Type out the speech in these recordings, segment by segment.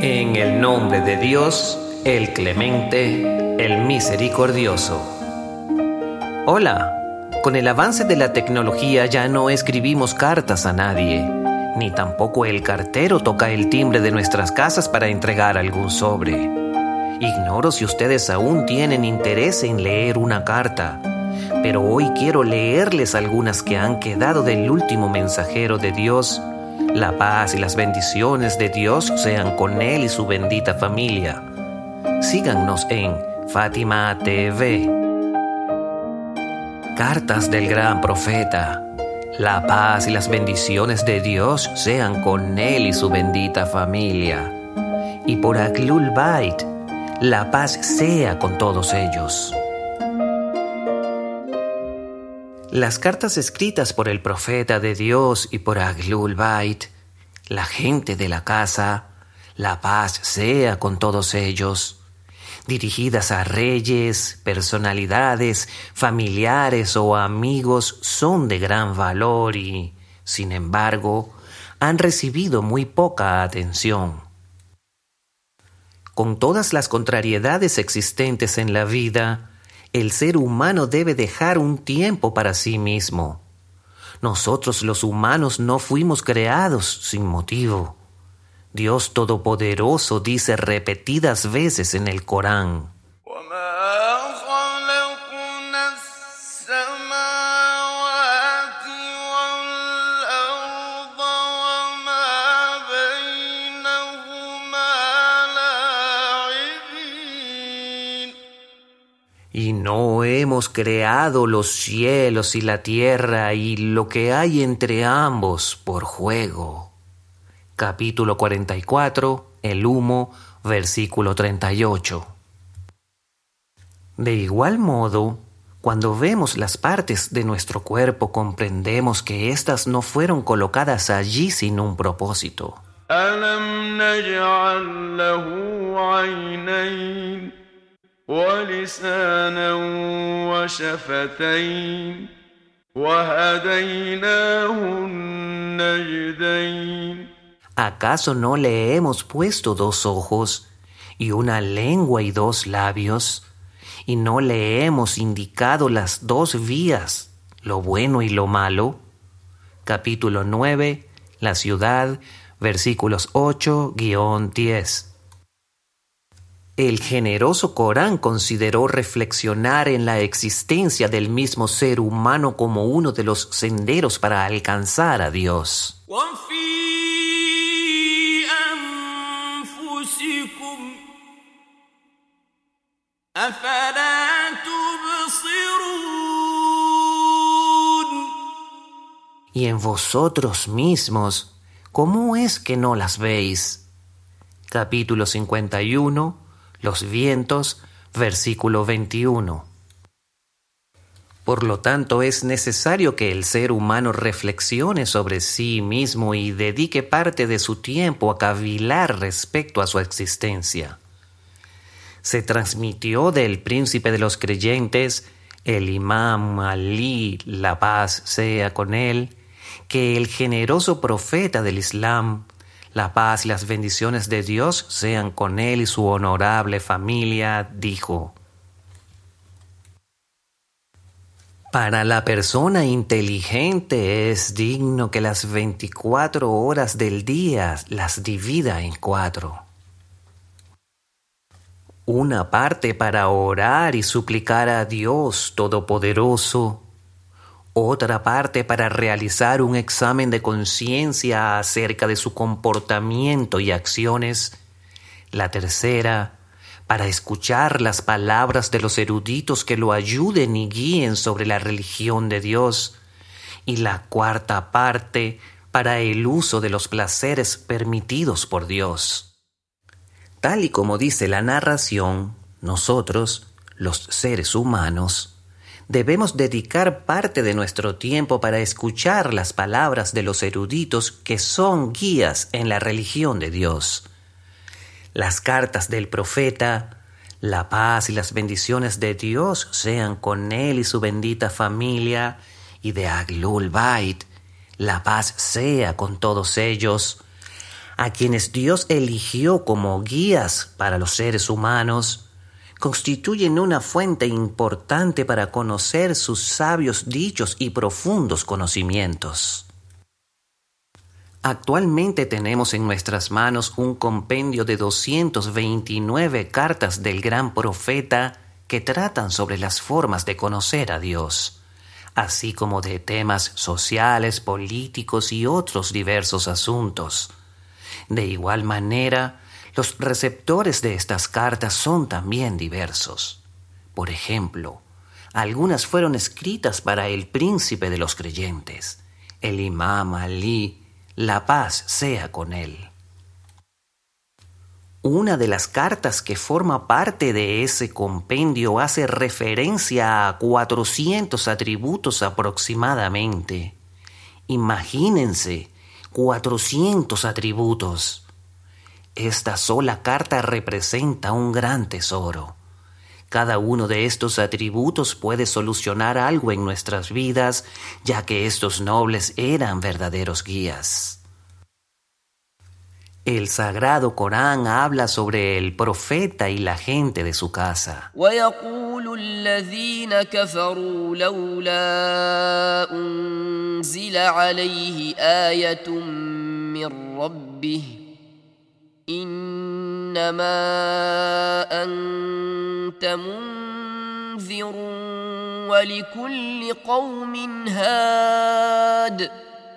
En el nombre de Dios, el clemente, el misericordioso. Hola, con el avance de la tecnología ya no escribimos cartas a nadie, ni tampoco el cartero toca el timbre de nuestras casas para entregar algún sobre. Ignoro si ustedes aún tienen interés en leer una carta, pero hoy quiero leerles algunas que han quedado del último mensajero de Dios la paz y las bendiciones de Dios sean con él y su bendita familia. Síganos en Fátima TV. Cartas del gran profeta. La paz y las bendiciones de Dios sean con él y su bendita familia. Y por Aglul Bait, la paz sea con todos ellos. Las cartas escritas por el profeta de Dios y por Aglul Bait, la gente de la casa, la paz sea con todos ellos, dirigidas a reyes, personalidades, familiares o amigos, son de gran valor y, sin embargo, han recibido muy poca atención. Con todas las contrariedades existentes en la vida, el ser humano debe dejar un tiempo para sí mismo. Nosotros los humanos no fuimos creados sin motivo. Dios Todopoderoso dice repetidas veces en el Corán. Y no hemos creado los cielos y la tierra y lo que hay entre ambos por juego. Capítulo 44, el humo, versículo 38. De igual modo, cuando vemos las partes de nuestro cuerpo comprendemos que éstas no fueron colocadas allí sin un propósito. ولسانا وشفتين وهديناه النجدين ¿Acaso no le hemos puesto dos ojos y una lengua y dos labios? ¿Y no le hemos indicado las dos vías, lo bueno y lo malo? Capítulo 9, la ciudad, versículos 8-10. El generoso Corán consideró reflexionar en la existencia del mismo ser humano como uno de los senderos para alcanzar a Dios. Y en vosotros mismos, ¿cómo es que no las veis? Capítulo 51 los vientos, versículo 21. Por lo tanto, es necesario que el ser humano reflexione sobre sí mismo y dedique parte de su tiempo a cavilar respecto a su existencia. Se transmitió del príncipe de los creyentes, el imam Ali, la paz sea con él, que el generoso profeta del Islam, la paz y las bendiciones de Dios sean con él y su honorable familia, dijo. Para la persona inteligente es digno que las 24 horas del día las divida en cuatro. Una parte para orar y suplicar a Dios Todopoderoso otra parte para realizar un examen de conciencia acerca de su comportamiento y acciones, la tercera para escuchar las palabras de los eruditos que lo ayuden y guíen sobre la religión de Dios, y la cuarta parte para el uso de los placeres permitidos por Dios. Tal y como dice la narración, nosotros, los seres humanos, debemos dedicar parte de nuestro tiempo para escuchar las palabras de los eruditos que son guías en la religión de Dios. Las cartas del profeta, la paz y las bendiciones de Dios sean con él y su bendita familia, y de Aglul Bait, la paz sea con todos ellos, a quienes Dios eligió como guías para los seres humanos, constituyen una fuente importante para conocer sus sabios dichos y profundos conocimientos. Actualmente tenemos en nuestras manos un compendio de 229 cartas del gran profeta que tratan sobre las formas de conocer a Dios, así como de temas sociales, políticos y otros diversos asuntos. De igual manera, los receptores de estas cartas son también diversos. Por ejemplo, algunas fueron escritas para el príncipe de los creyentes, el imam Ali, la paz sea con él. Una de las cartas que forma parte de ese compendio hace referencia a 400 atributos aproximadamente. Imagínense, 400 atributos. Esta sola carta representa un gran tesoro. Cada uno de estos atributos puede solucionar algo en nuestras vidas, ya que estos nobles eran verdaderos guías. El sagrado Corán habla sobre el profeta y la gente de su casa.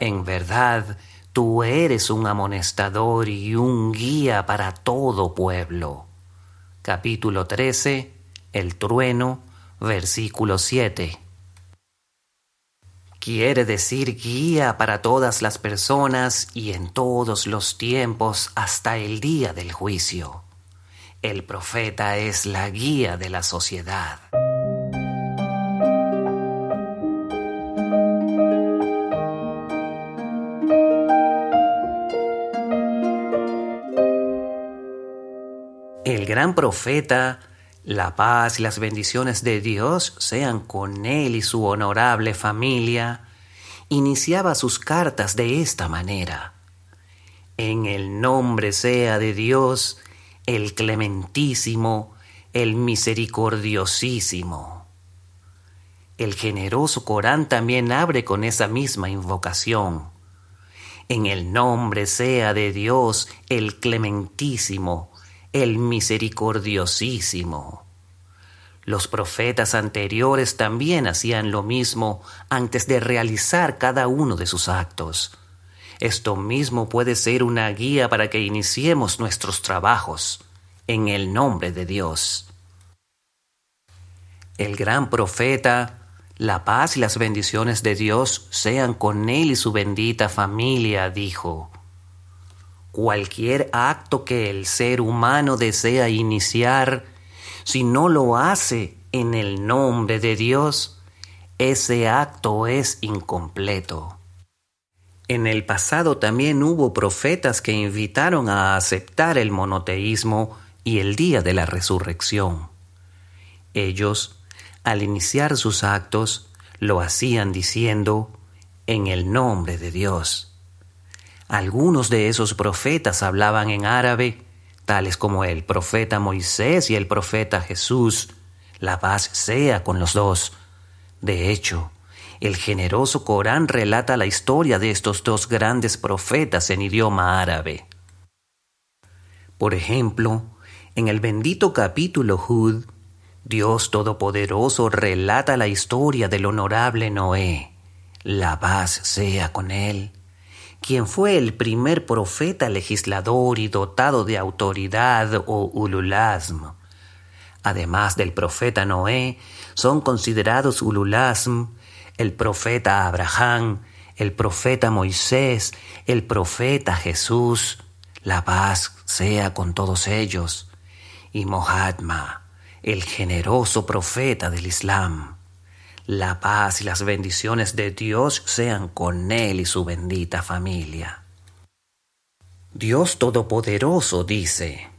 En verdad, tú eres un amonestador y un guía para todo pueblo. Capítulo 13, El trueno, versículo 7 quiere decir guía para todas las personas y en todos los tiempos hasta el día del juicio. El profeta es la guía de la sociedad. El gran profeta la paz y las bendiciones de Dios sean con él y su honorable familia, iniciaba sus cartas de esta manera. En el nombre sea de Dios, el clementísimo, el misericordiosísimo. El generoso Corán también abre con esa misma invocación. En el nombre sea de Dios, el clementísimo, el misericordiosísimo. Los profetas anteriores también hacían lo mismo antes de realizar cada uno de sus actos. Esto mismo puede ser una guía para que iniciemos nuestros trabajos en el nombre de Dios. El gran profeta, la paz y las bendiciones de Dios sean con él y su bendita familia, dijo, Cualquier acto que el ser humano desea iniciar, si no lo hace en el nombre de Dios, ese acto es incompleto. En el pasado también hubo profetas que invitaron a aceptar el monoteísmo y el día de la resurrección. Ellos, al iniciar sus actos, lo hacían diciendo, en el nombre de Dios. Algunos de esos profetas hablaban en árabe, tales como el profeta Moisés y el profeta Jesús. La paz sea con los dos. De hecho, el generoso Corán relata la historia de estos dos grandes profetas en idioma árabe. Por ejemplo, en el bendito capítulo Hud, Dios Todopoderoso relata la historia del honorable Noé. La paz sea con él quien fue el primer profeta legislador y dotado de autoridad o ululasm. Además del profeta Noé, son considerados ululasm el profeta Abraham, el profeta Moisés, el profeta Jesús, la paz sea con todos ellos, y Mohammed, el generoso profeta del Islam. La paz y las bendiciones de Dios sean con él y su bendita familia. Dios Todopoderoso dice,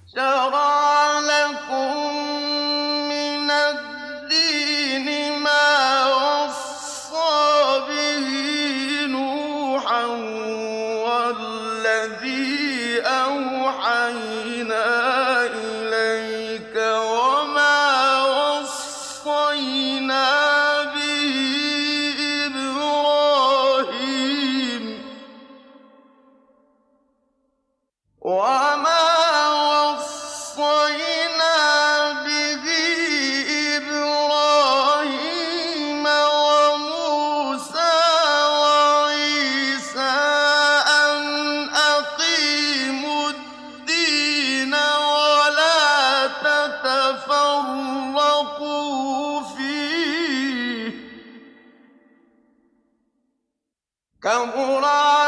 Él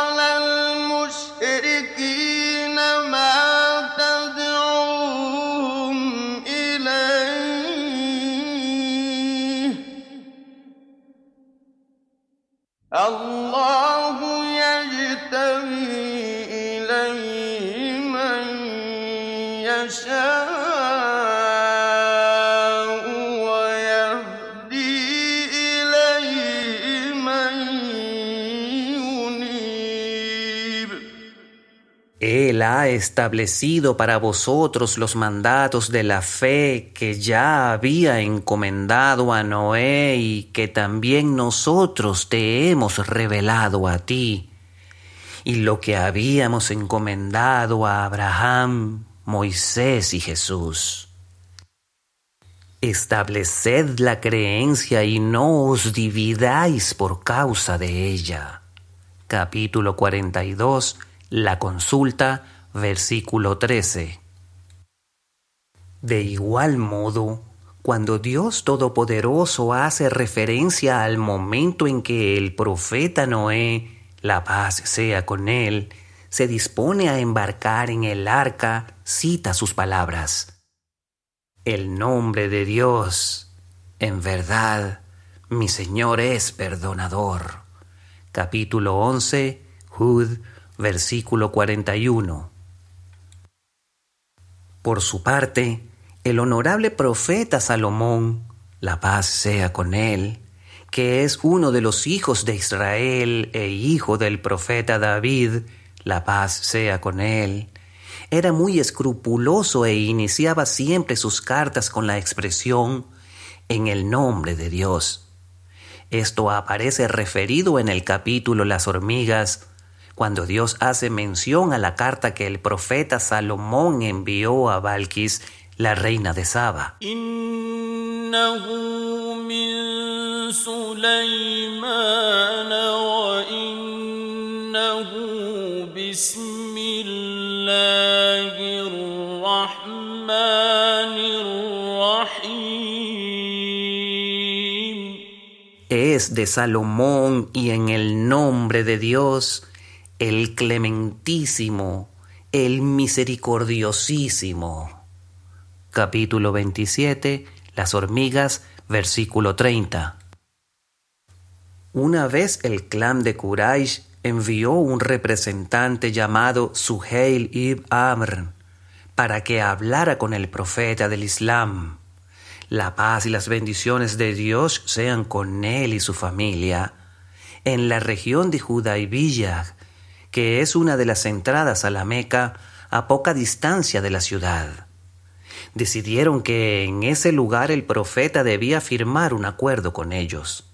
establecido para vosotros los mandatos de la fe que ya había encomendado a Noé y que también nosotros te hemos revelado a ti, y lo que habíamos encomendado a Abraham, Moisés y Jesús. Estableced la creencia y no os dividáis por causa de ella. Capítulo 42 la consulta, versículo 13. De igual modo, cuando Dios Todopoderoso hace referencia al momento en que el profeta Noé, la paz sea con él, se dispone a embarcar en el arca, cita sus palabras. El nombre de Dios, en verdad, mi Señor es perdonador. Capítulo 11, Jud versículo 41. Por su parte, el honorable profeta Salomón, la paz sea con él, que es uno de los hijos de Israel e hijo del profeta David, la paz sea con él, era muy escrupuloso e iniciaba siempre sus cartas con la expresión en el nombre de Dios. Esto aparece referido en el capítulo Las hormigas, cuando Dios hace mención a la carta que el profeta Salomón envió a Balquis, la reina de Saba. Es de Salomón y en el nombre de Dios el clementísimo, el misericordiosísimo. Capítulo 27, las hormigas, versículo 30. Una vez el clan de Quraysh envió un representante llamado Suheil ibn Amr para que hablara con el profeta del Islam. La paz y las bendiciones de Dios sean con él y su familia. En la región de Villa que es una de las entradas a la Meca a poca distancia de la ciudad. Decidieron que en ese lugar el profeta debía firmar un acuerdo con ellos.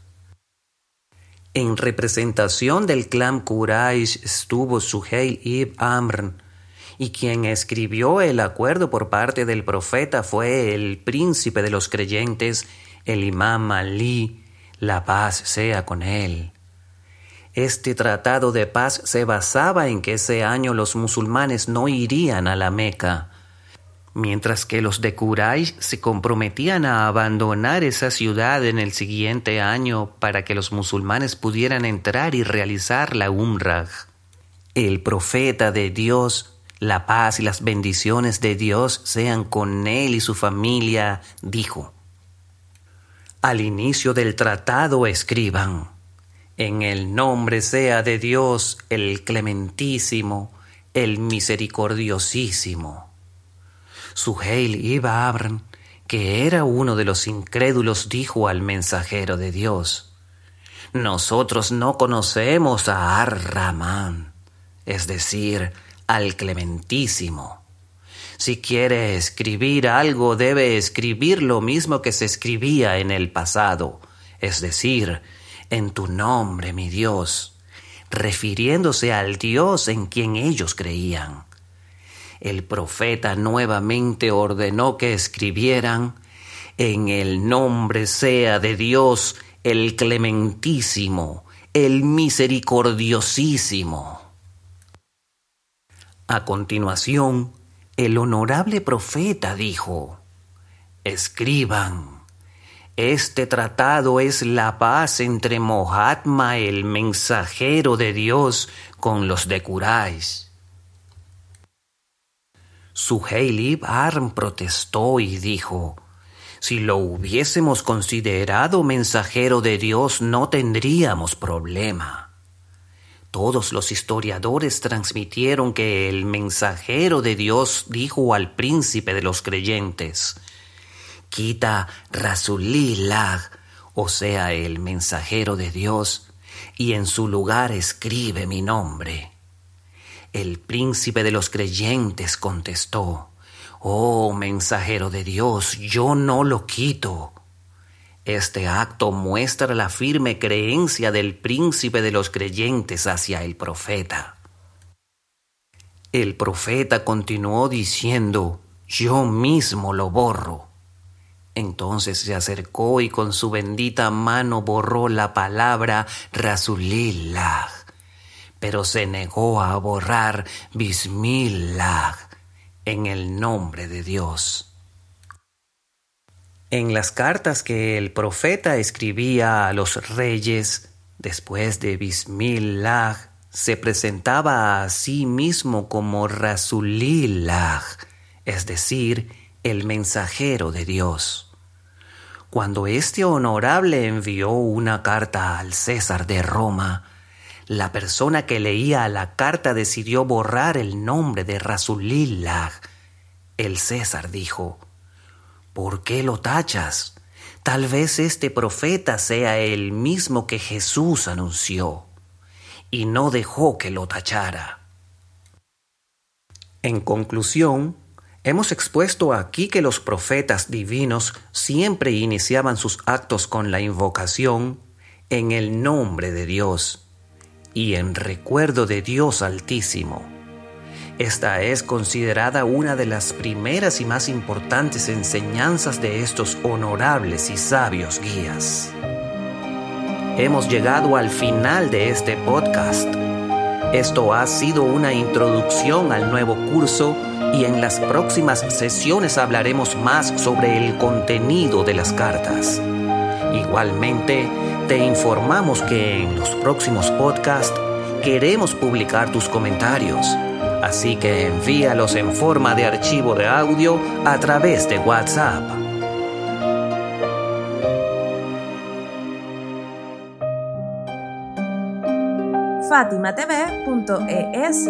En representación del clan Quraysh estuvo Suheil ibn Amr, y quien escribió el acuerdo por parte del profeta fue el príncipe de los creyentes, el imam Ali, la paz sea con él. Este tratado de paz se basaba en que ese año los musulmanes no irían a la Meca, mientras que los de Quraysh se comprometían a abandonar esa ciudad en el siguiente año para que los musulmanes pudieran entrar y realizar la Umrah. El profeta de Dios, la paz y las bendiciones de Dios sean con él y su familia, dijo. Al inicio del tratado escriban, en el nombre sea de Dios el clementísimo, el misericordiosísimo. Suheil iba Abram, que era uno de los incrédulos, dijo al mensajero de Dios, Nosotros no conocemos a Ar-Rahman, es decir, al clementísimo. Si quiere escribir algo, debe escribir lo mismo que se escribía en el pasado, es decir, en tu nombre, mi Dios, refiriéndose al Dios en quien ellos creían. el profeta nuevamente ordenó que escribieran, en el nombre sea de Dios el clementísimo, el misericordiosísimo. A continuación, el honorable profeta dijo, Escriban, este tratado es la paz entre Mohatma, el mensajero de Dios, con los de Kurais. Suheili Barn protestó y dijo, si lo hubiésemos considerado mensajero de Dios no tendríamos problema. Todos los historiadores transmitieron que el mensajero de Dios dijo al príncipe de los creyentes, quita Rasulillah, o sea, el mensajero de Dios, y en su lugar escribe mi nombre. El príncipe de los creyentes contestó, Oh mensajero de Dios, yo no lo quito. Este acto muestra la firme creencia del príncipe de los creyentes hacia el profeta. El profeta continuó diciendo, yo mismo lo borro. Entonces se acercó y con su bendita mano borró la palabra Rasulillah, pero se negó a borrar Bismillah en el nombre de Dios. En las cartas que el profeta escribía a los reyes, después de Bismillah, se presentaba a sí mismo como Rasulillah, es decir, el mensajero de Dios. Cuando este honorable envió una carta al César de Roma, la persona que leía la carta decidió borrar el nombre de Rasulillah. El César dijo, ¿Por qué lo tachas? Tal vez este profeta sea el mismo que Jesús anunció, y no dejó que lo tachara. En conclusión, hemos expuesto aquí que los profetas divinos siempre iniciaban sus actos con la invocación en el nombre de Dios y en recuerdo de Dios Altísimo esta es considerada una de las primeras y más importantes enseñanzas de estos honorables y sabios guías. Hemos llegado al final de este podcast. Esto ha sido una introducción al nuevo curso y en las próximas sesiones hablaremos más sobre el contenido de las cartas. Igualmente, te informamos que en los próximos podcasts queremos publicar tus comentarios así que envíalos en forma de archivo de audio a través de WhatsApp. FatimaTV.es